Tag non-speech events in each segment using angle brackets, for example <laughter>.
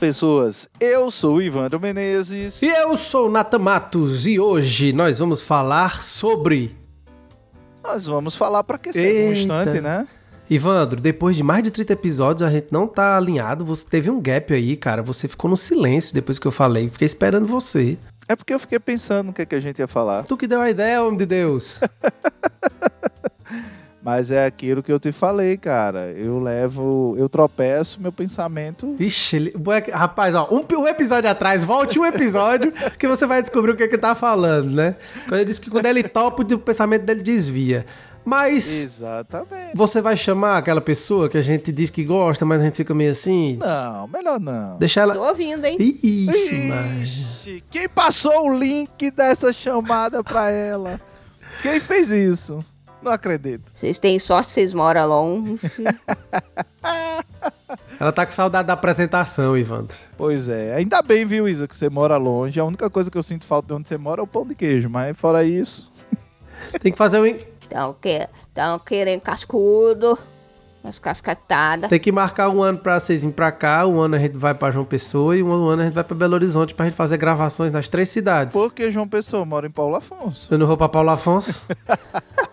Pessoas! Eu sou o Ivandro Menezes. E eu sou o Nata Matos e hoje nós vamos falar sobre. Nós vamos falar para aquecer um Eita. instante, né? Ivandro, depois de mais de 30 episódios, a gente não tá alinhado. Você teve um gap aí, cara. Você ficou no silêncio depois que eu falei. Fiquei esperando você. É porque eu fiquei pensando no que, é que a gente ia falar. Tu que deu a ideia, homem de Deus. <laughs> Mas é aquilo que eu te falei, cara. Eu levo, eu tropeço, meu pensamento. Vixe, rapaz, ó, um, um episódio atrás, volte um episódio <laughs> que você vai descobrir o que, é que ele tá falando, né? Quando ele disse que quando ele topa, o pensamento dele desvia. Mas Exatamente. você vai chamar aquela pessoa que a gente diz que gosta, mas a gente fica meio assim. Não, melhor não. Deixa ela. Tô ouvindo, hein? Ixi, mas. Ixi, quem passou o link dessa chamada pra ela? Quem fez isso? Não acredito. Vocês têm sorte, vocês moram longe. <laughs> Ela tá com saudade da apresentação, Ivandro. Pois é, ainda bem, viu, Isa, que você mora longe. A única coisa que eu sinto falta de onde você mora é o pão de queijo, mas fora isso. <laughs> Tem que fazer um. Estão que, tão querendo cascudo, umas cascatadas. Tem que marcar um ano pra vocês virem pra cá, um ano a gente vai pra João Pessoa e um ano a gente vai pra Belo Horizonte pra gente fazer gravações nas três cidades. Porque João Pessoa mora em Paulo Afonso. Eu não vou pra Paulo Afonso. <laughs>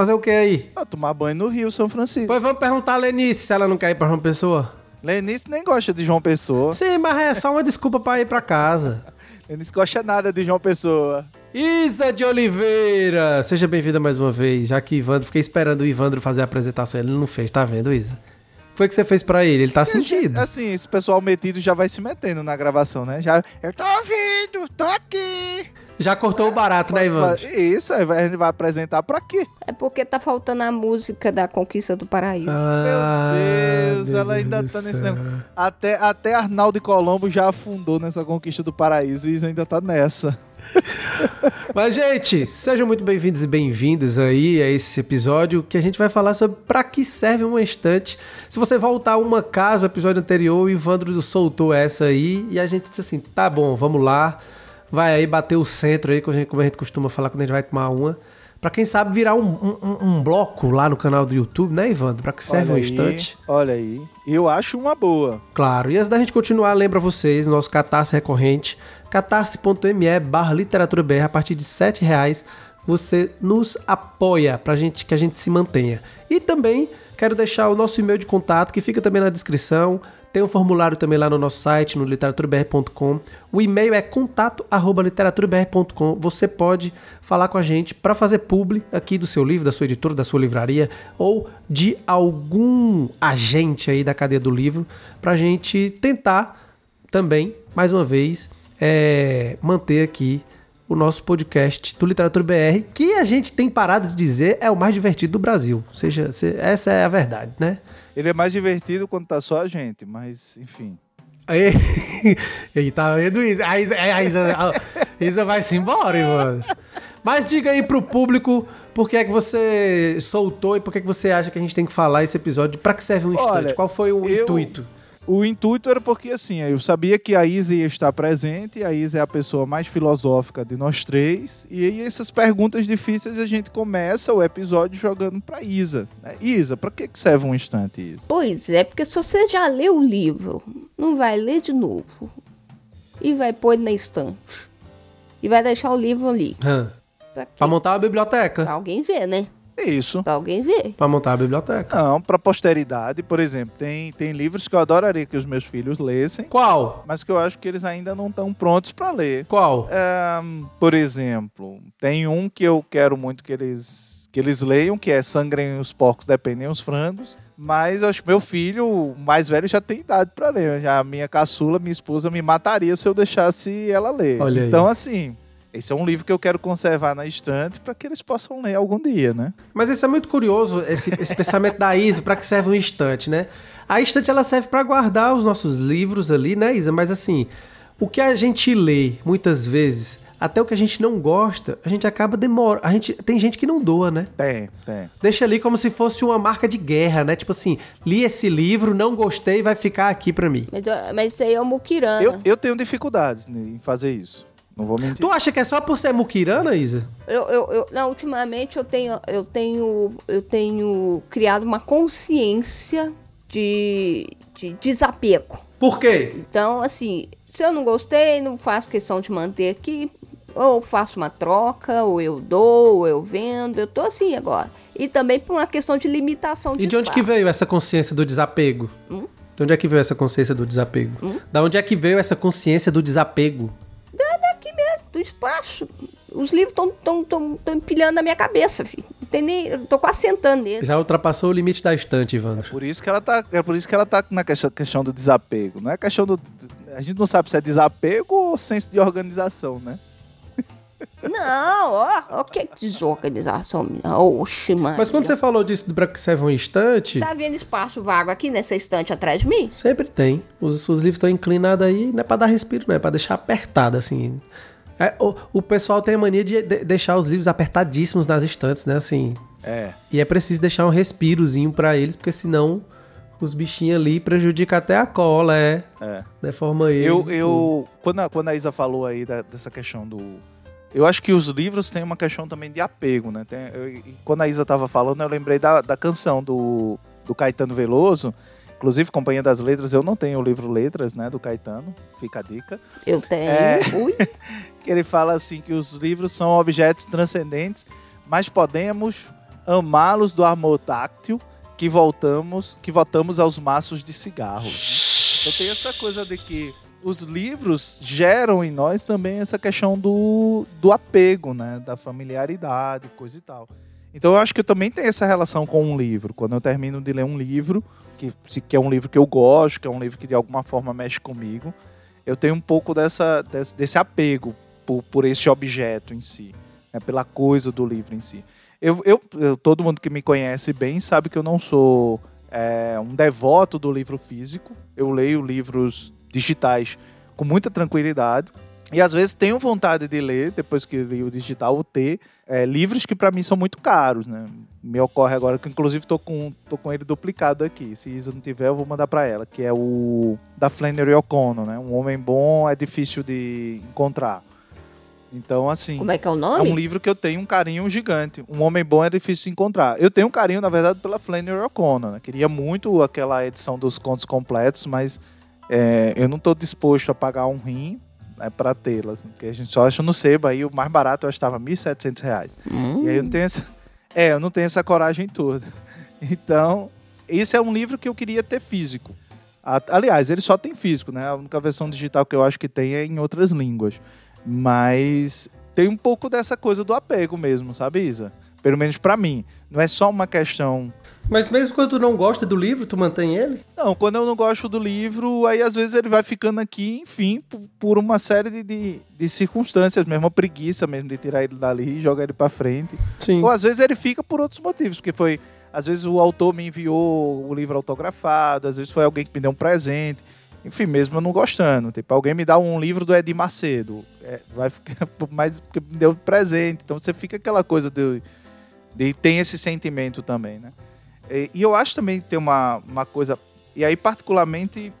fazer o que aí? Pra tomar banho no Rio, São Francisco. Pois vamos perguntar a Lenice se ela não quer ir pra João Pessoa. Lenice nem gosta de João Pessoa. Sim, mas é só uma desculpa pra ir pra casa. <laughs> Lenice gosta nada de João Pessoa. Isa de Oliveira! Seja bem-vinda mais uma vez, já que Ivandro, fiquei esperando o Ivandro fazer a apresentação, ele não fez, tá vendo, Isa? O que foi que você fez pra ele? Ele tá sentido. Assim, esse pessoal metido já vai se metendo na gravação, né? Já. Eu tô ouvindo, tô aqui. Já cortou o barato, né, Ivandro? Isso, aí vai- a gente vai apresentar pra quê? É porque tá faltando a música da Conquista do Paraíba. Ah, Meu Deus, meu ela ainda Deus tá do nesse céu. negócio. Até, até Arnaldo e Colombo já afundou nessa conquista do paraíso e Isa ainda tá nessa. <laughs> Mas, gente, sejam muito bem-vindos e bem-vindas aí a esse episódio que a gente vai falar sobre pra que serve uma estante. Se você voltar uma casa, o episódio anterior, o Ivandro soltou essa aí e a gente disse assim: tá bom, vamos lá. Vai aí bater o centro aí, como a gente, como a gente costuma falar quando a gente vai tomar uma. Pra quem sabe virar um, um- um- um bloco lá no canal do YouTube, né, Ivandro? Pra que serve olha uma aí, estante. Olha aí. Eu acho uma boa. Claro, e antes da gente continuar, lembra vocês, nosso catarse recorrente, catarse.me barra literatura BR, a partir de R$ reais você nos apoia pra gente que a gente se mantenha. E também quero deixar o nosso e-mail de contato, que fica também na descrição, tem um formulário também lá no nosso site, no literaturabr.com. O e-mail é contato@literaturabr.com. Você pode falar com a gente para fazer publi aqui do seu livro, da sua editora, da sua livraria ou de algum agente aí da cadeia do livro para a gente tentar também, mais uma vez, é, manter aqui o nosso podcast do Literatura BR, que a gente tem parado de dizer é o mais divertido do Brasil. Ou seja, se- essa é a verdade, né? Ele é mais divertido quando tá só a gente, mas enfim. Aí, <laughs> aí tá vendo isso? A Isa, a Isa, a Isa vai-se embora, mano. Mas diga aí pro público por que é que você soltou e por que é que você acha que a gente tem que falar esse episódio. Pra que serve um instante? Olha, Qual foi o eu- intuito? O intuito era porque, assim, eu sabia que a Isa ia estar presente, a Isa é a pessoa mais filosófica de nós três, e aí essas perguntas difíceis a gente começa o episódio jogando pra Isa. né? Isa, pra que serve um instante, Isa? Pois é, porque se você já leu o livro, não vai ler de novo. E vai pôr na estante. E vai deixar o livro ali. Hã? Pra? Pra montar uma biblioteca. pra alguém ver, né? É isso. Pra alguém ver. Pra montar a biblioteca. Não, pra posteridade, por exemplo, tem, tem livros que eu adoraria que os meus filhos lessem, Qual? mas que eu acho que eles ainda não estão prontos pra ler. Qual? É, por exemplo, tem um que eu quero muito que eles, que eles leiam, que é Sangrem os Porcos, Dependem os Frangos. Mas eu acho que meu filho, o mais velho, já tem idade pra ler. Já a minha caçula, minha esposa, me mataria se eu deixasse ela ler. Olha aí. então, assim, esse é um livro que eu quero conservar na estante para que eles possam ler algum dia, né? Mas isso é muito curioso, esse, esse pensamento da Isa, pra que serve um instante, né? A estante ela serve para guardar os nossos livros ali, né, Isa? Mas assim, o que a gente lê muitas vezes, até o que a gente não gosta, a gente acaba demora. A gente tem gente que não doa, né? Tem, tem. Deixa ali como se fosse uma marca de guerra, né? Tipo assim, li esse livro, não gostei, vai ficar aqui para mim. Mas, mas isso aí é o Mukirana. Eu, eu tenho dificuldades em fazer isso. Não vou mentir. Tu acha que é só por ser Mukirana, Isa? Eu, eu, eu, não, ultimamente eu tenho, eu tenho, eu tenho criado uma consciência de, de desapego. Por quê? Então, assim, se eu não gostei, não faço questão de manter aqui. Ou faço uma troca, ou eu dou, ou eu vendo. Eu tô assim agora. E também por uma questão de limitação de E de onde que espaço. veio essa consciência do desapego? Hum? De onde é que veio essa consciência do desapego? Hum? Da onde é que veio essa consciência do desapego? Espaço. Os livros estão tão, tão, tão empilhando na minha cabeça, filho. Não tem nem, eu tô quase sentando nele. Já ultrapassou o limite da estante, Ivandro. Por isso que ela tá, é por isso que ela tá na questão, questão do desapego. Não é questão do. A gente não sabe se é desapego ou senso de organização, né? <laughs> Não, ó, ó que desorganização. minha. Oxe, mano. Mas quando você falou disso do pra que serve uma estante, Tá vendo espaço vago aqui nessa estante atrás de mim? sempre tem. Os, os livros estão inclinados aí, não é pra dar respiro, não é pra deixar apertado, assim. É, o, o pessoal tem a mania de, de- deixar os livros apertadíssimos nas estantes, né, assim. É. E é preciso deixar um respirozinho pra eles, porque senão os bichinhos ali prejudicam até a cola, é. É. Deforma eles. Eu, eu quando, a, quando a Isa falou aí da- dessa questão do. Eu acho que os livros têm uma questão também de apego, né? Tem- eu- e quando a Isa tava falando, eu lembrei da, da canção do, do Caetano Veloso. Inclusive, Companhia das Letras, eu não tenho o livro Letras, né, do Caetano, fica a dica. Eu tenho. É. Ui, <laughs> Que ele fala assim que os livros são objetos transcendentes, mas podemos amá-los do amor táctil que voltamos, que voltamos aos maços de cigarro. Então tem essa coisa de que os livros geram em nós também essa questão do, do apego, né? Da familiaridade, coisa e tal. Então eu acho que eu também tenho essa relação com um livro. Quando eu termino de ler um livro, que, que é um livro que eu gosto, que é um livro que de alguma forma mexe comigo, eu tenho um pouco dessa, desse, desse apego por, por esse objeto em si, né? pela coisa do livro em si. Eu, eu, eu- todo mundo que me conhece bem sabe que eu não sou é, um devoto do livro físico. Eu leio livros digitais com muita tranquilidade. E às vezes tenho vontade de ler, depois que li o digital, o ter é, livros que para mim são muito caros, né? Me ocorre agora que inclusive tô com, tô com ele duplicado aqui. Se Isa não tiver, eu vou mandar para ela, que é o da Flannery O'Connor, né? Um homem bom é difícil de encontrar. Então, assim, como é que é o é nome? um livro que eu tenho um carinho gigante. Um homem bom é difícil de encontrar. Eu tenho um carinho, na verdade, pela Flannery O'Connor. Né? Queria muito aquela edição dos contos completos, mas é, eu não estou disposto a pagar um rim né, para tê-las. Porque a gente só acha no sebo aí, o mais barato eu estava 1.700 reais. Hum, E aí eu não tenho essa. <laughs> É, eu não tenho essa coragem toda. <laughs> Então, esse é um livro que eu queria ter físico. Aliás, ele só tem físico, né? A única versão digital que eu acho que tem é em outras línguas. Mas tem um pouco dessa coisa do apego mesmo, sabe, Isa? Pelo menos pra mim. Não é só uma questão. Mas mesmo quando tu não gosta do livro, tu mantém ele? Não, quando eu não gosto do livro, aí às vezes ele vai ficando aqui, enfim, por, uma série de, de, de circunstâncias, mesmo a preguiça mesmo de tirar ele dali e jogar ele pra frente. Sim. Ou às vezes ele fica por outros motivos, porque foi. Às vezes o autor me enviou o livro autografado, às vezes foi alguém que me deu um presente. Enfim, mesmo eu não gostando. Tipo, alguém me dá um livro do Edir Macedo. é, vai ficar <laughs> mais porque me deu um presente. Então você fica aquela coisa de. de tem esse sentimento também, né? E, e eu acho também que tem uma, uma coisa. E aí, particularmente.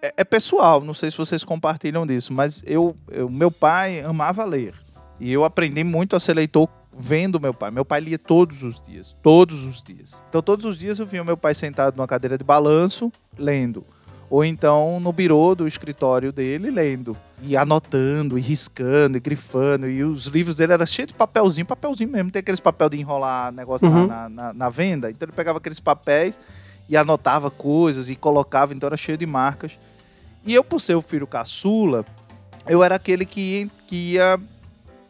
É, é pessoal, não sei se vocês compartilham disso, mas eu, eu meu pai amava ler. E eu aprendi muito a ser leitor vendo meu pai. Meu pai lia todos os dias, todos os dias. Então todos os dias eu via meu pai sentado numa cadeira de balanço lendo, ou então no birô do escritório dele lendo e anotando e riscando e grifando e os livros dele eram cheios de papelzinho, papelzinho mesmo, tem aqueles papel de enrolar negócio na- Uhum. na, na, na venda. Então ele pegava aqueles papéis e anotava coisas e colocava, então era cheio de marcas. E eu, por ser o filho caçula, eu era aquele que, que ia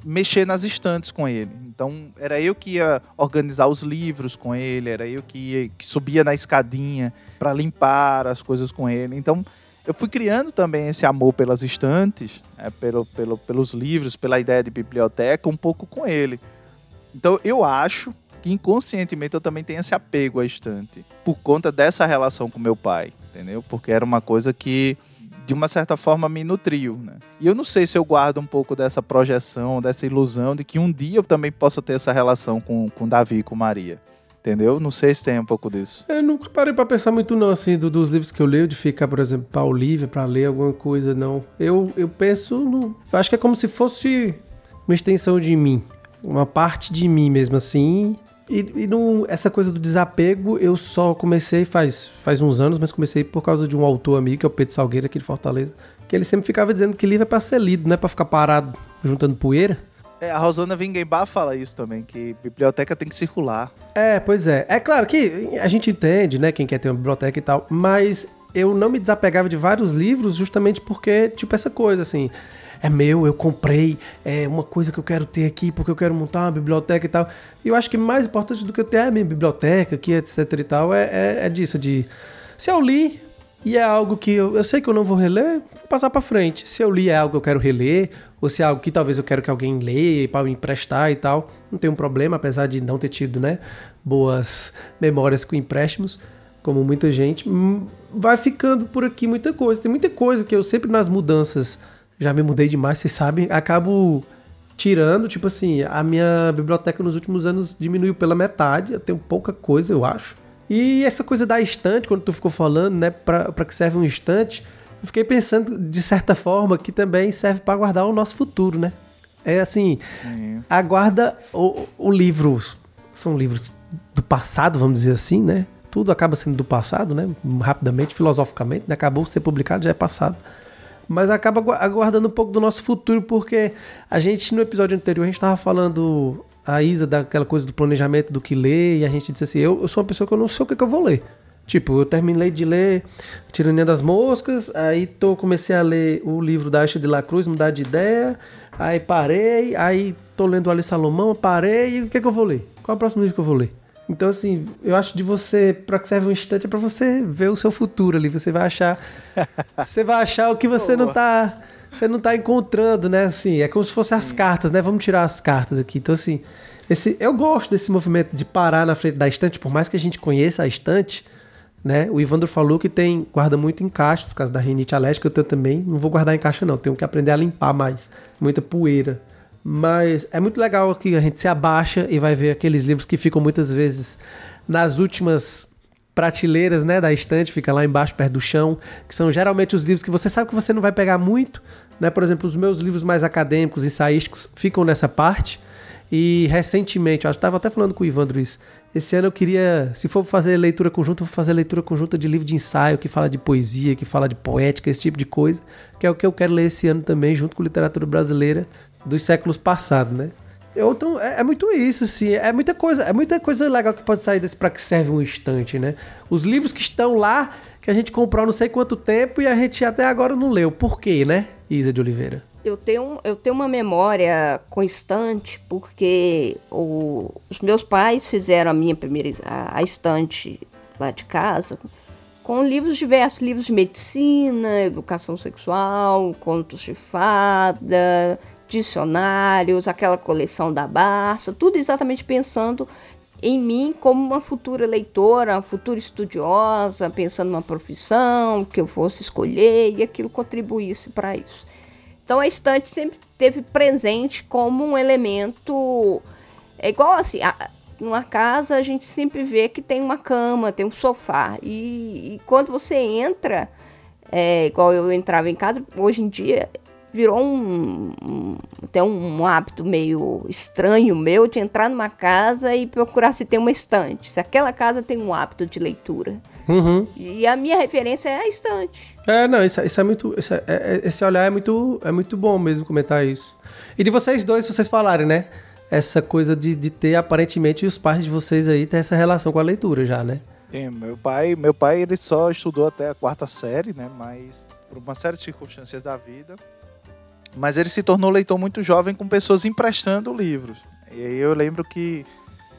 mexer nas estantes com ele. Então, era eu que ia organizar os livros com ele, era eu que, ia, que subia na escadinha para limpar as coisas com ele. Então, eu fui criando também esse amor pelas estantes, né, pelo, pelo, pelos livros, pela ideia de biblioteca, um pouco com ele. Então, eu acho que inconscientemente eu também tenho esse apego à estante, por conta dessa relação com meu pai. entendeu? Porque era uma coisa que de uma certa forma me nutriu, né? E eu não sei se eu guardo um pouco dessa projeção, dessa ilusão de que um dia eu também possa ter essa relação com, com Davi e com Maria. Entendeu? Não sei se tem um pouco disso. Eu nunca parei pra pensar muito, não, assim, do, dos livros que eu leio, de ficar, por exemplo, pra Olivia, pra ler alguma coisa, não. Eu, eu penso no. Eu acho que é como se fosse uma extensão de mim. Uma parte de mim mesmo, assim. E, e essa coisa do desapego, eu só comecei faz, faz uns anos, mas comecei por causa de um autor amigo, que é o Pedro Salgueiro, aqui de Fortaleza, que ele sempre ficava dizendo que livro é pra ser lido, não é pra ficar parado juntando poeira. É, a Rosana Vingenbar fala isso também, que biblioteca tem que circular. É, pois é. É claro que a gente entende, né, quem quer ter uma biblioteca e tal, mas eu não me desapegava de vários livros justamente porque, tipo, essa coisa, assim, é meu, eu comprei, é uma coisa que eu quero ter aqui porque eu quero montar uma biblioteca e tal. E eu acho que mais importante do que eu ter a minha biblioteca aqui, etc e tal, é, é, é disso, de... Se eu li, e é algo que eu, eu sei que eu não vou reler, vou passar para frente. Se eu li é algo que eu quero reler, ou se é algo que talvez eu quero que alguém leia para me emprestar e tal, não tem um problema, apesar de não ter tido, né, boas memórias com empréstimos, como muita gente, hum, vai ficando por aqui muita coisa. Tem muita coisa que eu sempre nas mudanças, já me mudei demais, vocês sabem, acabo tirando, tipo assim, a minha biblioteca nos últimos anos diminuiu pela metade, eu tenho pouca coisa, eu acho. E essa coisa da estante, quando tu ficou falando, né, para que serve um estante, eu fiquei pensando, de certa forma, que também serve para guardar o nosso futuro, né? É assim, Sim. aguarda o, o livro, são livros do passado, vamos dizer assim, né? Tudo acaba sendo do passado, né? Rapidamente, filosoficamente, né? acabou de ser publicado, já é passado. Mas acaba aguardando um pouco do nosso futuro, porque a gente, no episódio anterior, a gente estava falando a Isa daquela coisa do planejamento do que ler, e a gente disse assim: eu, eu sou uma pessoa que eu não sei o que, que eu vou ler. Tipo, eu terminei de ler Tirania das Moscas, aí tô, comecei a ler o livro da Aixa de la Cruz, Mudar de Ideia, aí parei, aí tô lendo Ali Salomão, parei, e o que, que eu vou ler? Qual é o próximo livro que eu vou ler? Então, assim, eu acho de você, para que serve um instante, é pra você ver o seu futuro ali. Você vai achar. <laughs> você vai achar o que você não tá. Você não tá encontrando, né? Assim, é como se fossem as cartas, né? Vamos tirar as cartas aqui. Então, assim, esse, eu gosto desse movimento de parar na frente da estante, por mais que a gente conheça a estante, né? O Ivandro falou que tem guarda muito em caixa, por causa da rinite alérgica, eu tenho também. Não vou guardar em caixa, não. Tenho que aprender a limpar mais. Muita poeira. Mas é muito legal que a gente se abaixa e vai ver aqueles livros que ficam muitas vezes nas últimas prateleiras, né, da estante, fica lá embaixo perto do chão, que são geralmente os livros que você sabe que você não vai pegar muito, né? Por exemplo, os meus livros mais acadêmicos, ensaísticos, ficam nessa parte. E recentemente, eu estava até falando com o Ivandro isso. Esse ano eu queria, se for fazer leitura conjunta, eu vou fazer leitura conjunta de livro de ensaio que fala de poesia, que fala de poética, esse tipo de coisa, que é o que eu quero ler esse ano também, junto com literatura brasileira dos séculos passados, né? Então, é, é, muito isso, assim, é muita coisa, é muita coisa legal que pode sair desse para que serve um instante, né? Os livros que estão lá, que a gente comprou não sei quanto tempo e a gente até agora não leu. Por quê, né, Isa de Oliveira? Eu tenho, eu tenho uma memória constante porque o, os meus pais fizeram a minha primeira a, a estante lá de casa com livros diversos, livros de medicina, educação sexual, contos de fada, dicionários, aquela coleção da Barça, tudo exatamente pensando em mim como uma futura leitora, uma futura estudiosa, pensando numa profissão que eu fosse escolher e aquilo contribuísse para isso. Então a estante sempre teve presente como um elemento. É igual assim, a, numa casa a gente sempre vê que tem uma cama, tem um sofá. E, e quando você entra, é, igual eu entrava em casa, hoje em dia virou um, um, tem um hábito meio estranho meu de entrar numa casa e procurar se tem uma estante, se aquela casa tem um hábito de leitura. Uhum. E a minha referência é a estante. É, não, isso, isso é muito. Isso é, é, esse olhar é muito, é muito bom mesmo comentar isso. E de vocês dois, vocês falarem, né? Essa coisa de, de ter, aparentemente, os pais de vocês aí ter essa relação com a leitura já, né? Sim, meu pai, meu pai ele só estudou até a quarta série, né? Mas por uma série de circunstâncias da vida. Mas ele se tornou leitor muito jovem com pessoas emprestando livros. E aí eu lembro que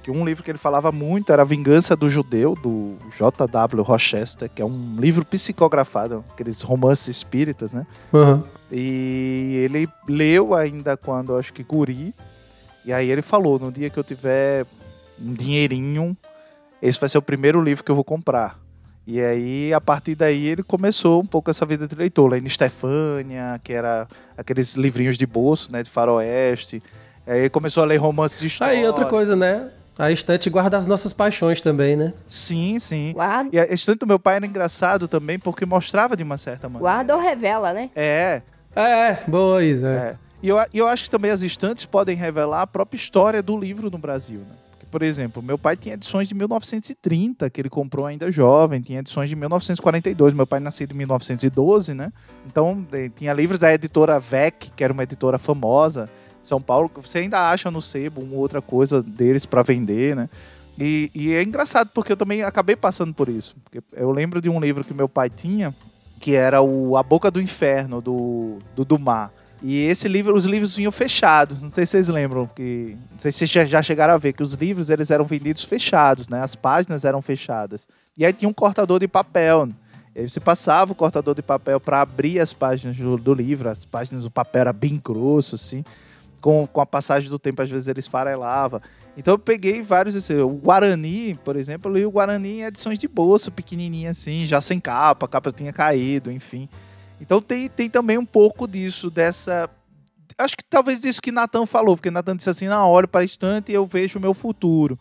que um livro que ele falava muito era Vingança do Judeu, do J.W. Rochester, que é um livro psicografado, aqueles romances espíritas, né? Uhum. E ele leu ainda quando, acho que guri, e aí ele falou, no dia que eu tiver um dinheirinho, esse vai ser o primeiro livro que eu vou comprar. E aí, a partir daí, ele começou um pouco essa vida de leitor. Lendo Stefânia, que era aqueles livrinhos de bolso, né, de faroeste. Aí ele começou a ler romances históricos. Aí, outra coisa, né? A estante guarda as nossas paixões também, né? Sim, sim. Guarda, E a estante do meu pai era engraçado também, porque mostrava de uma certa maneira. guarda ou revela, né? É, É, boa, Isa. é. E eu, e eu acho que também as estantes podem revelar a própria história do livro no Brasil, né? Por exemplo, meu pai tinha edições de 1930, que ele comprou ainda jovem, tinha edições de 1942, meu pai nascido em 1912, né? Então, eh, tinha livros da editora VEC, que era uma editora famosa, São Paulo, que você ainda acha no sebo uma outra coisa deles para vender, né? E, e é engraçado porque eu também acabei passando por isso. Eu lembro de um livro que meu pai tinha, que era o A Boca do Inferno, do, do Dumas. E esse livro, os livros vinham fechados. Não sei se vocês lembram, que não sei se vocês já- chegaram a ver que os livros eles eram vendidos fechados, né? As páginas eram fechadas. E aí tinha um cortador de papel. Aí você passava o cortador de papel para abrir as páginas do, do livro. As páginas do papel era bem grosso, assim. Com, com a passagem do tempo, às vezes ele esfarelava. Então eu peguei vários. Assim, o Guarani, por exemplo, eu li o Guarani em edições de bolso, pequenininha assim, já sem capa, a capa tinha caído, enfim. Então tem, tem também um pouco disso, dessa. Acho que talvez disso que Natan falou, porque Natan disse assim: não, olho para a estante e eu vejo o meu futuro.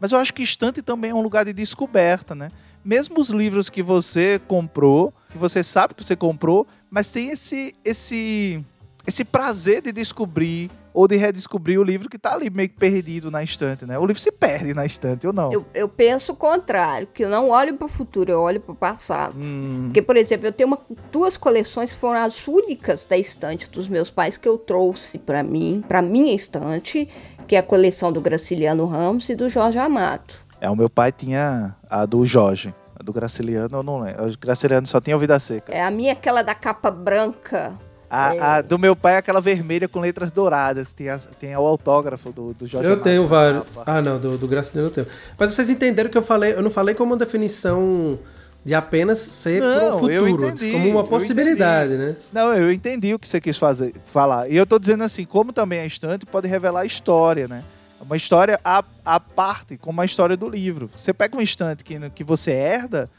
Mas eu acho que estante também é um lugar de descoberta, né? Mesmo os livros que você comprou, que você sabe que você comprou, mas tem esse esse esse prazer de descobrir ou de redescobrir o livro que tá ali meio que perdido na estante, né? O livro se perde na estante ou não? Eu, eu penso o contrário, que eu não olho para o futuro, eu olho para o passado. Hum, Porque, por exemplo, eu tenho uma- duas coleções que foram as únicas da estante dos meus pais que eu trouxe para mim, para minha estante, que é a coleção do Graciliano Ramos e do Jorge Amato. É, o meu pai tinha a do Jorge. A do Graciliano eu não lembro. O Graciliano só tinha Vida Seca. É a minha aquela da capa branca. A, a do meu pai é aquela vermelha com letras douradas, que tem, as- tem o autógrafo do, do Jorge Eu Amado tenho na vários. Ah, não, do, do Graciliano eu tenho. Mas vocês entenderam que eu falei, eu não falei como uma definição de apenas ser pro Não, eu futuro, entendi, como uma possibilidade, né? Não, eu entendi o que você quis fazer, falar. E eu tô dizendo assim, como também a estante pode revelar história, né? Uma história à, à parte, como a história do livro. Você pega um estante que, que você herda,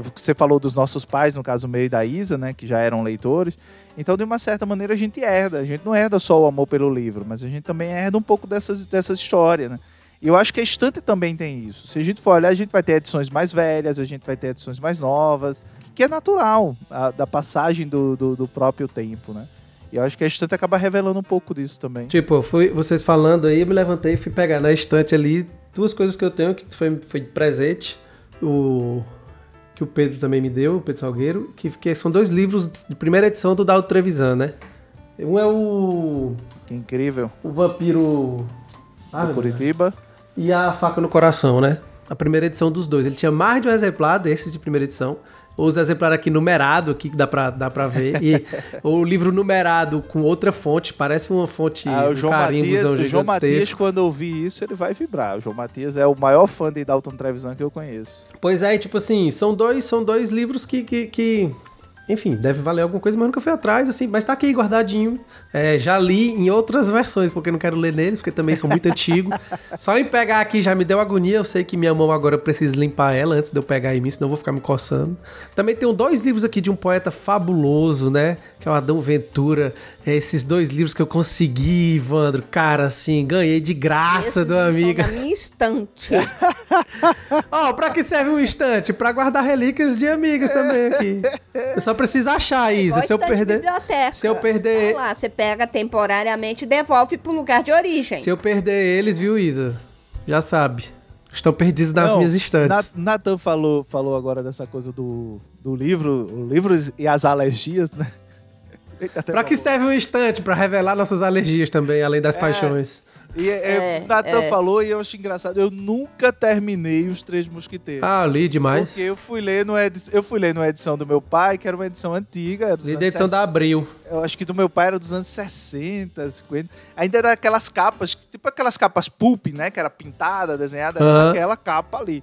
você falou dos nossos pais, no caso o meu e da Isa, né, que já eram leitores. Então, de uma certa maneira, a gente herda. A gente não herda só o amor pelo livro, mas a gente também herda um pouco dessas, dessas histórias, né? E eu acho que a estante também tem isso. Se a gente for olhar, a gente vai ter edições mais velhas, a gente vai ter edições mais novas, que é natural a- da passagem do, do, do próprio tempo, né? E eu acho que a estante acaba revelando um pouco disso também. Tipo, fui, vocês falando aí, eu me levantei e fui pegar na estante ali duas coisas que eu tenho que foi, foi de presente. O que o Pedro também me deu, o Pedro Salgueiro, que, que são dois livros de primeira edição do Daldo Trevisan, né? Um é o, Que incrível. o Vampiro Ah, do Curitiba. e a Faca no Coração, né? A primeira edição dos dois. Ele tinha mais de um exemplar desses de primeira edição. Os exemplares aqui numerado, aqui que dá pra, dá pra ver. E <laughs> o livro numerado com outra fonte, parece uma fonte, Ah, o um João, Matias, carimbozão o João Matias, quando ouvir isso, ele vai vibrar. O João Matias é o maior fã de Dalton Trevisan que eu conheço. Pois é, e tipo assim, são dois, são dois livros que, que, que, enfim, deve valer alguma coisa, mas nunca fui atrás, assim, mas tá aqui guardadinho. É, já li em outras versões, porque eu não quero ler neles, porque também são muito antigos. <laughs> Só em pegar aqui já me deu agonia, eu sei que minha mão agora precisa limpar ela antes de eu pegar em mim, senão eu vou ficar me coçando. Também tenho dois livros aqui de um poeta fabuloso, né, que é o Adão Ventura. É, esses dois livros que eu consegui, Ivandro, cara, assim, ganhei de graça Esses do amigo. são da minha estante. <laughs> Ó, pra que serve um instante? Pra guardar relíquias de amigas também aqui. Eu só preciso achar, Isa. Se eu estante perder. biblioteca. se eu perder- Vai lá, você pega temporariamente e devolve pro lugar de origem. Se eu perder eles, viu, Isa? Já sabe. Estão perdidos nas Não, minhas estantes. Na- Nathan falou, falou agora dessa coisa do, do livro, o livro e as alergias, né? Pra que falou. serve um instante? Pra revelar nossas alergias também, além das paixões. E é, É, Nathan é. falou e eu acho engraçado. Eu nunca terminei os Três Mosquiteiros. Ah, li demais. Porque eu fui ler no edi- eu fui ler numa edição do meu pai, que era uma edição antiga. era Li da edição da Abril. Eu acho que do meu pai era dos anos 60, 50. Ainda era aquelas capas, tipo aquelas capas pulp, né? Que era pintada, desenhada, era Aham. aquela capa ali.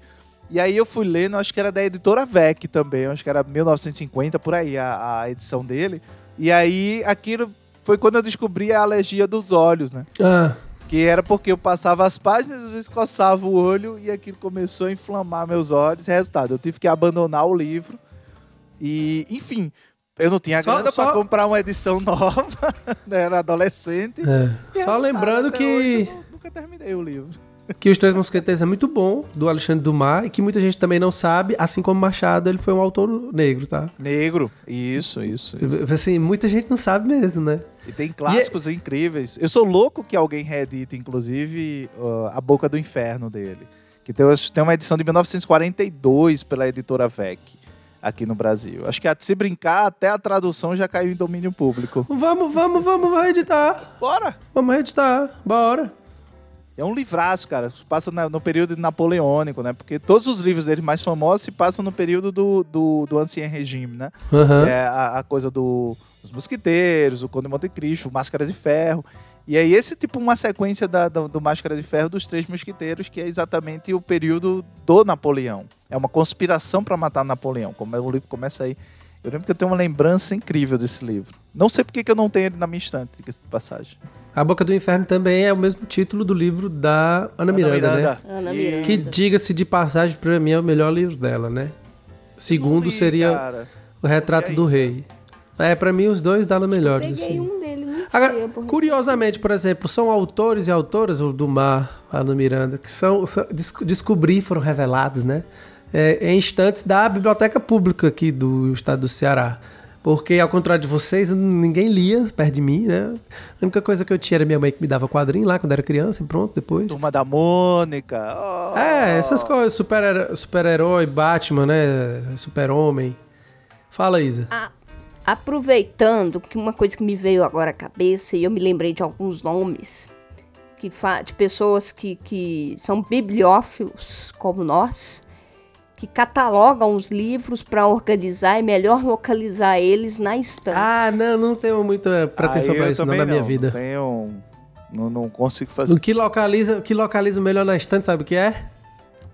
E aí eu fui lendo, acho que era da editora VEC também, acho que era 1950 por aí a, a edição dele. E aí aquilo foi quando eu descobri a alergia dos olhos, né? Ah, Que era porque eu passava as páginas, às vezes coçava o olho e aquilo começou a inflamar meus olhos. Resultado, eu tive que abandonar o livro. E, enfim, eu não tinha Só- grana só- pra comprar uma edição <laughs> nova, né? era adolescente. É. Só resultado, lembrando que, hoje eu nu- nunca terminei o livro. Que Os Três Mosqueteiros é muito bom, do Alexandre Dumas, e que muita gente também não sabe, assim como Machado, ele foi um autor negro, tá? Negro. Isso, isso. isso. Assim, muita gente não sabe mesmo, né? E tem clássicos incríveis. Eu sou louco que alguém reedite, inclusive, uh, A Boca do Inferno dele. Que tem, tem uma edição de 1942 pela editora VEC aqui no Brasil. Acho que se brincar, até a tradução já caiu em domínio público. Vamos, vamos, vamos reeditar. Bora! Vamos reeditar. Bora. É um livraço, cara. Passa na- no período napoleônico, né? Porque todos os livros dele mais famosos se passam no período do, do, do Ancien Regime, né? Aham. É a, a coisa do, dos mosquiteiros, o Conde de Monte Cristo, Máscara de Ferro. E aí esse tipo uma sequência da- do, do Máscara de Ferro dos Três Mosquiteiros, que é exatamente o período do Napoleão. É uma conspiração para matar Napoleão. Como é, o livro começa aí. Eu lembro que eu tenho uma lembrança incrível desse livro. Não sei porque que eu não tenho ele na minha estante, diga-se de passagem. A Boca do Inferno também é o mesmo título do livro da Ana, Miranda, né? Ana Miranda. Que, diga-se de passagem, pra mim é o melhor livro dela, né? Segundo li, seria cara. O Retrato do? Rei. É, pra mim os dois dela melhores, Peguei assim. um dele, não Agora, sei, eu- curiosamente, por exemplo, são autores e autoras, o do Mar, a Ana Miranda, que são, são des- descobri, foram revelados, né? É, em instantes da biblioteca pública aqui do estado do Ceará. Porque, ao contrário de vocês, ninguém lia perto de mim, né? A única coisa que eu tinha era minha mãe que me dava quadrinho lá quando era criança e pronto, depois. Turma da Mônica. oh. É, essas coisas, super- super-herói, Batman, né? Super-homem. Fala, Isa. Aproveitando que uma coisa que me veio agora à cabeça e eu me lembrei de alguns nomes que fa- de pessoas que, que são bibliófilos como nós, que catalogam os livros para organizar e melhor localizar eles na estante. Ah, não, não tenho muita pretensão Aí pra eu isso não também na minha não, vida. Não, tenho, não, não consigo fazer. O que localiza, o que localiza melhor na estante, sabe o que é?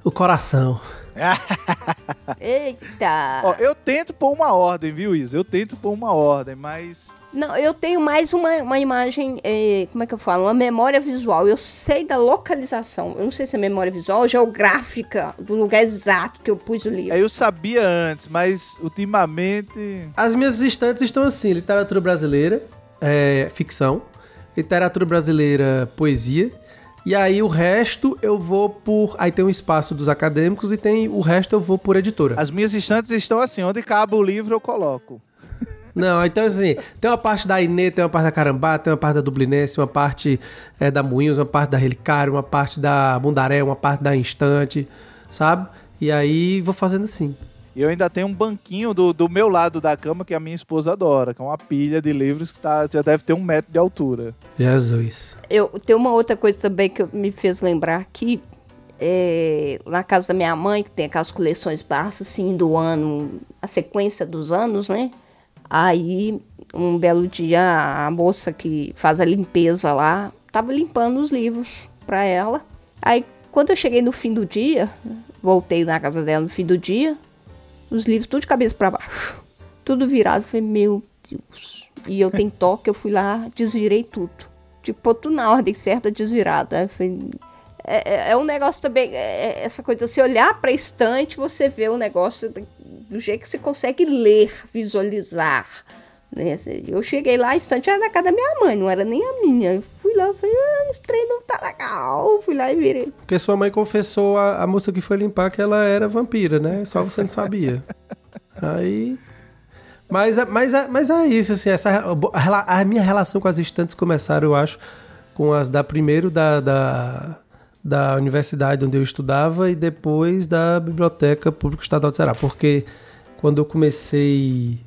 O coração. <laughs> Eita! Ó, eu tento pôr uma ordem, viu, Isa? Eu tento pôr uma ordem, mas. Não, eu tenho mais uma, uma imagem, eh, como é que eu falo? Uma memória visual. Eu sei da localização. Eu não sei se é memória visual ou geográfica do lugar exato que eu pus o livro. É, Eu sabia antes, mas ultimamente. As minhas estantes estão assim: literatura brasileira, é, ficção, literatura brasileira, poesia. E aí o resto eu vou por. Aí tem um espaço dos acadêmicos e tem o resto eu vou por editora. As minhas estantes estão assim, onde cabe o livro eu coloco. Não, então assim, tem uma parte da Inê, tem uma parte da Carambá, tem uma parte da Dublinense, uma parte é, da Moinhos, uma parte da Relicário, uma parte da Bundaré, uma parte da Instante, sabe? E aí vou fazendo assim. E eu ainda tenho um banquinho do, do meu lado da cama que a minha esposa adora, que é uma pilha de livros que tá, já deve ter um metro de altura. Jesus. Eu tem uma outra coisa também que me fez lembrar aqui. é, na casa da minha mãe, que tem aquelas coleções baixas, assim, do ano, a sequência dos anos, né? Aí, um belo dia, a moça que faz a limpeza lá, tava limpando os livros pra ela. Aí, quando eu cheguei no fim do dia, voltei na casa dela no fim do dia, os livros tudo de cabeça pra baixo. Tudo virado. Eu Falei, meu Deus. E eu tenho <laughs> toque, eu fui lá, desvirei tudo. Tipo, tudo na ordem certa, desvirada. Falei, é, é- é um negócio também, é- é essa coisa, se olhar pra estante, você vê o negócio do, do jeito que você consegue ler, visualizar. Eu cheguei lá, a estante era da casa da minha mãe, não era nem a minha. Eu fui lá, falei, ah, esse trem não tá legal. Fui lá e virei. Porque sua mãe confessou a, a moça que foi limpar que ela era vampira, né? Só você não sabia. Aí. Mas, é- mas, é- mas é isso, assim, essa, a, a minha relação com as estantes começaram, eu acho, com as da primeiro da, da, da universidade onde eu estudava e depois da Biblioteca Pública Estadual de Ceará. Porque quando eu comecei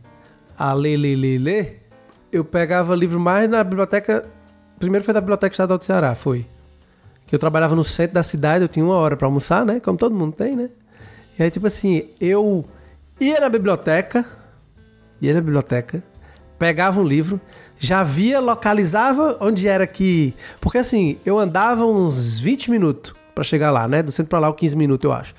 a ler, ler, ler, ler, eu pegava livro mais na biblioteca. Primeiro foi da Biblioteca Estadual de Ceará, foi que eu trabalhava no centro da cidade, eu tinha uma hora pra almoçar, né? Como todo mundo tem, né? E aí, tipo assim, eu ia na biblioteca, ia na biblioteca, pegava um livro, já via, localizava onde era que. Porque assim, eu andava uns 20 minutos pra chegar lá, né? Do centro pra lá, 15 minutos, eu acho.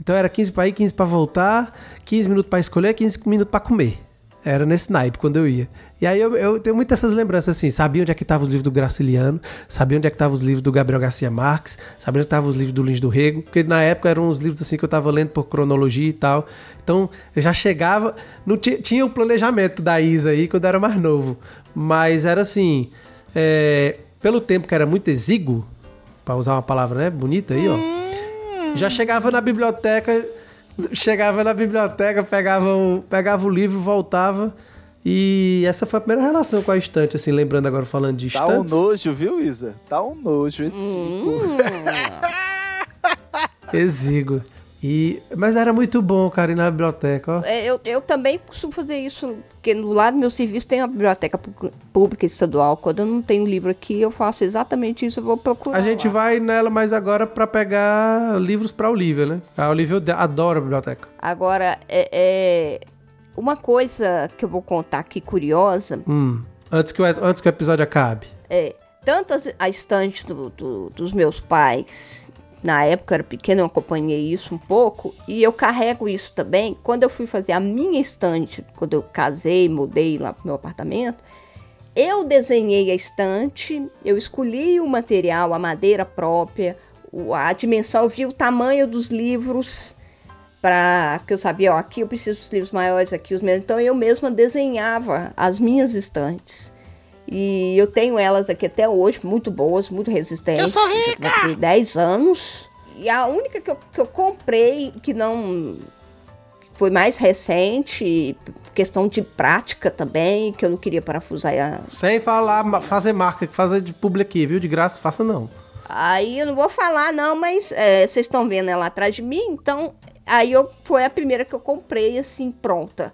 Então era 15 pra ir, 15 pra voltar, 15 minutos pra escolher, 15 minutos pra comer. Era nesse naipe quando eu ia. E aí eu, eu tenho muitas essas lembranças, assim. Sabia onde é que estavam os livros do Graciliano, sabia onde é que estavam os livros do Gabriel Garcia Marques, sabia onde estavam os livros do Lins do Rego, porque na época eram uns livros assim que eu tava lendo por cronologia e tal. Então eu já chegava. Não tinha, o planejamento da Isa aí quando eu era mais novo. Mas era assim. é, pelo tempo que era muito exíguo, pra usar uma palavra né, bonita aí, ó. Já chegava na biblioteca, chegava na biblioteca, pegava o, pegava o livro, voltava. E essa foi a primeira relação com a estante, assim, lembrando agora falando de Tá um nojo, viu, Isa? Tá um nojo esse. Hum, <laughs> Exíguo. E, mas era muito bom, cara, ir na biblioteca, ó. é, eu, eu também costumo fazer isso, porque no lado do meu serviço tem a biblioteca pública estadual. Quando eu não tenho livro aqui, eu faço exatamente isso, eu vou procurar. A gente lá. vai nela mais agora pra pegar livros pra Olivia, né? A Olivia adora a biblioteca. Agora, é, é, uma coisa que eu vou contar aqui curiosa Hum. Antes que, o, antes que o episódio acabe. é tanto as- a estante do- do- dos meus pais, na época era pequena, eu acompanhei isso um pouco, e eu carrego isso também. Quando eu fui fazer a minha estante, quando eu casei, mudei lá pro meu apartamento, eu desenhei a estante, eu escolhi o material, a madeira própria, a dimensão, eu vi o tamanho dos livros, para que eu sabia, ó, aqui eu preciso dos livros maiores, aqui os menores. Então eu mesma desenhava as minhas estantes. E eu tenho elas aqui até hoje, muito boas, muito resistentes. Eu sou rica! Já tem 10 anos. E a única que eu, que eu comprei, que não foi mais recente, questão de prática também, que eu não queria parafusar a, Sem falar, fazer marca, fazer de publi aqui, viu? De graça, faça não. Aí eu não vou falar não, mas é, vocês estão vendo ela atrás de mim, então aí eu foi a primeira que eu comprei assim pronta.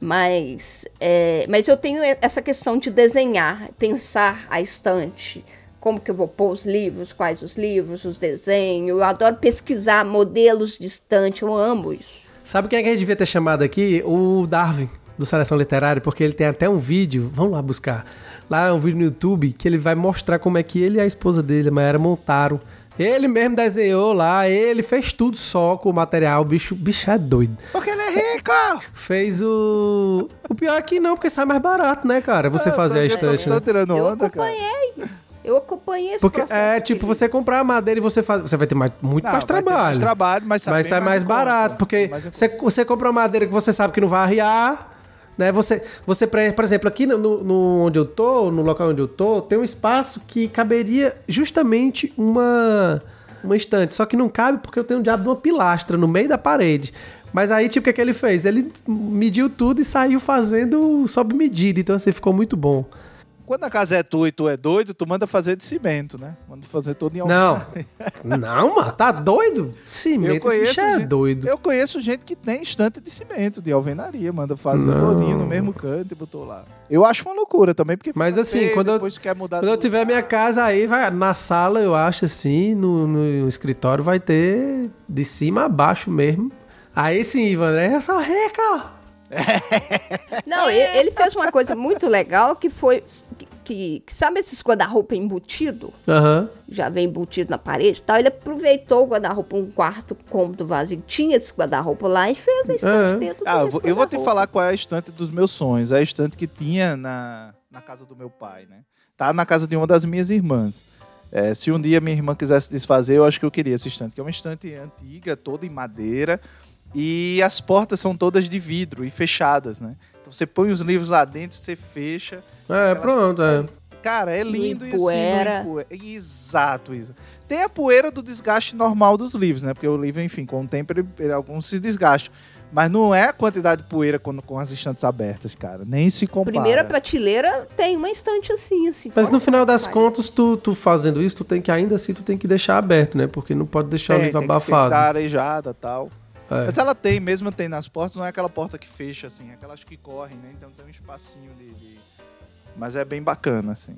Mas é, mas eu tenho essa questão de desenhar, pensar a estante, como que eu vou pôr os livros, quais os livros, os desenhos. Eu adoro pesquisar modelos de estante, eu amo isso. Sabe quem é que a gente devia ter chamado aqui? O Darwin, do Seleção Literária, porque ele tem até um vídeo, vamos lá buscar. Lá é um vídeo no YouTube que ele vai mostrar como é que ele e a esposa dele, a Mayara, montaram. Ele mesmo desenhou lá, ele fez tudo só com o material, o bicho, bicho é doido. Porque ele é rico! Fez o. O pior é que não, porque sai mais barato, né, cara? Você fazer a Eu estante. Tô, né? tô tirando Eu onda, cara. acompanhei. Eu acompanhei esse Porque processo. é tipo, você comprar a madeira e você faz. Você vai ter mais, muito Não, mais vai ter trabalho. mais trabalho, mas sai Mas sai mais mais em conta. barato, porque Mais você, você compra uma madeira que você sabe que não vai arriar, né? Você, você por exemplo, aqui no, no- onde eu tô, no local onde eu tô, tem um espaço que caberia justamente uma, uma estante. Só que não cabe porque eu tenho um diabo de uma pilastra no meio da parede. Mas aí, tipo, o que, que ele fez? Ele mediu tudo e saiu fazendo sob medida. Então, assim, ficou muito bom. Quando a casa é tua e tu é doido, tu manda fazer de cimento, né? Manda fazer todo em Não. <laughs> Não, mano, tá doido? Cimento, Eu conheço, bicho é gente- doido. Eu conheço gente que tem estante de cimento, de alvenaria, manda fazer Não. todinho no mesmo canto e botou lá. Eu acho uma loucura também, porque Mas assim, feio, quando eu- depois quer mudar Quando eu tiver minha casa aí, vai, na sala, eu acho assim, no, no escritório vai ter de cima a baixo mesmo. Aí sim, Ivan, é essa rica! <laughs> Não, e- ele fez uma coisa muito legal que foi. Que, que- sabe esses guarda-roupa embutido? Aham. Já vem embutido na parede e tal. Ele aproveitou o guarda-roupa, um quarto cômodo vazio. Tinha esse guarda-roupa lá e fez a estante É. dentro Ah, eu vou, eu vou te falar qual é a estante dos meus sonhos. É a estante que tinha na, na casa do meu pai, né? Tá na casa de uma das minhas irmãs. É, se um dia minha irmã quisesse desfazer, eu acho que eu queria essa estante, que é uma estante antiga, toda em madeira, e as portas são todas de vidro e fechadas, né? Então você põe os livros lá dentro, você fecha. É, pronto, é. Cara, é lindo e assim, não empoeira. Exato, Isa. Tem a poeira do desgaste normal dos livros, né? Porque o livro, enfim, com o tempo, ele, ele- alguns se desgastam. Mas não é a quantidade de poeira quando, com as estantes abertas, cara. Nem se compara. Primeira prateleira tem uma estante assim, assim. Mas no final das contas, tu, tu fazendo isso, tu tem que ainda assim, tu tem que deixar aberto, né? Porque não pode deixar o Tem, livro tem que- tem que abafado. dar arejada e tal. É. Mas ela tem, mesmo tem nas portas, não é aquela porta que fecha, assim. É aquelas que correm, né? Então tem um espacinho de... de- Mas é bem bacana, assim.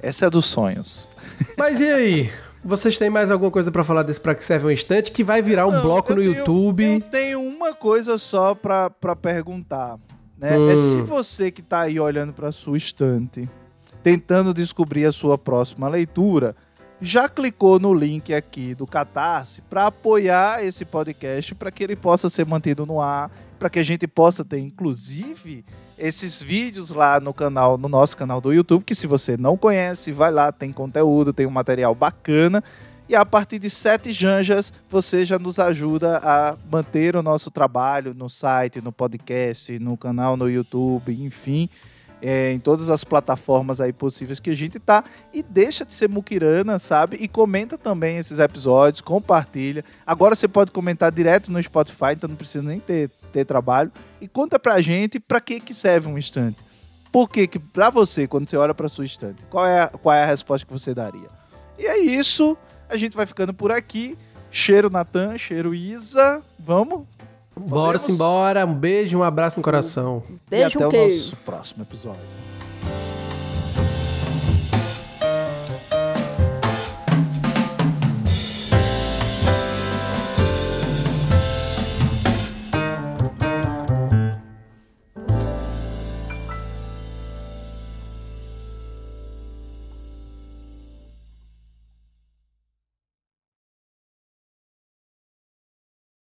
Essa é dos sonhos. <laughs> Mas e aí? Vocês têm mais alguma coisa pra falar desse Pra Que Serve um Instante? Que vai virar um Não, bloco no tenho- YouTube. Eu tenho uma coisa só pra, pra perguntar. Né? Hum. É se você que tá aí olhando pra sua estante, tentando descobrir a sua próxima leitura, já clicou no link aqui do Catarse para apoiar esse podcast para que ele possa ser mantido no ar para que a gente possa ter, inclusive, esses vídeos lá no canal, no nosso canal do YouTube, que se você não conhece, vai lá, tem conteúdo, tem um material bacana. E a partir de sete janjas, você já nos ajuda a manter o nosso trabalho no site, no podcast, no canal, no YouTube, enfim é, em todas as plataformas aí possíveis que a gente tá. E deixa de ser muquirana, sabe? E comenta também esses episódios, compartilha. Agora você pode comentar direto no Spotify, então não precisa nem ter, ter trabalho. E conta pra gente pra que, que serve um instante. Por que, que pra você, quando você olha pra sua estante, qual é, a, qual é a resposta que você daria? E é isso. A gente vai ficando por aqui. Cheiro Natan, cheiro Isa. Vamos? Bora embora. Um beijo, um abraço no coração. Beijo, e até um o queijo. nosso próximo episódio.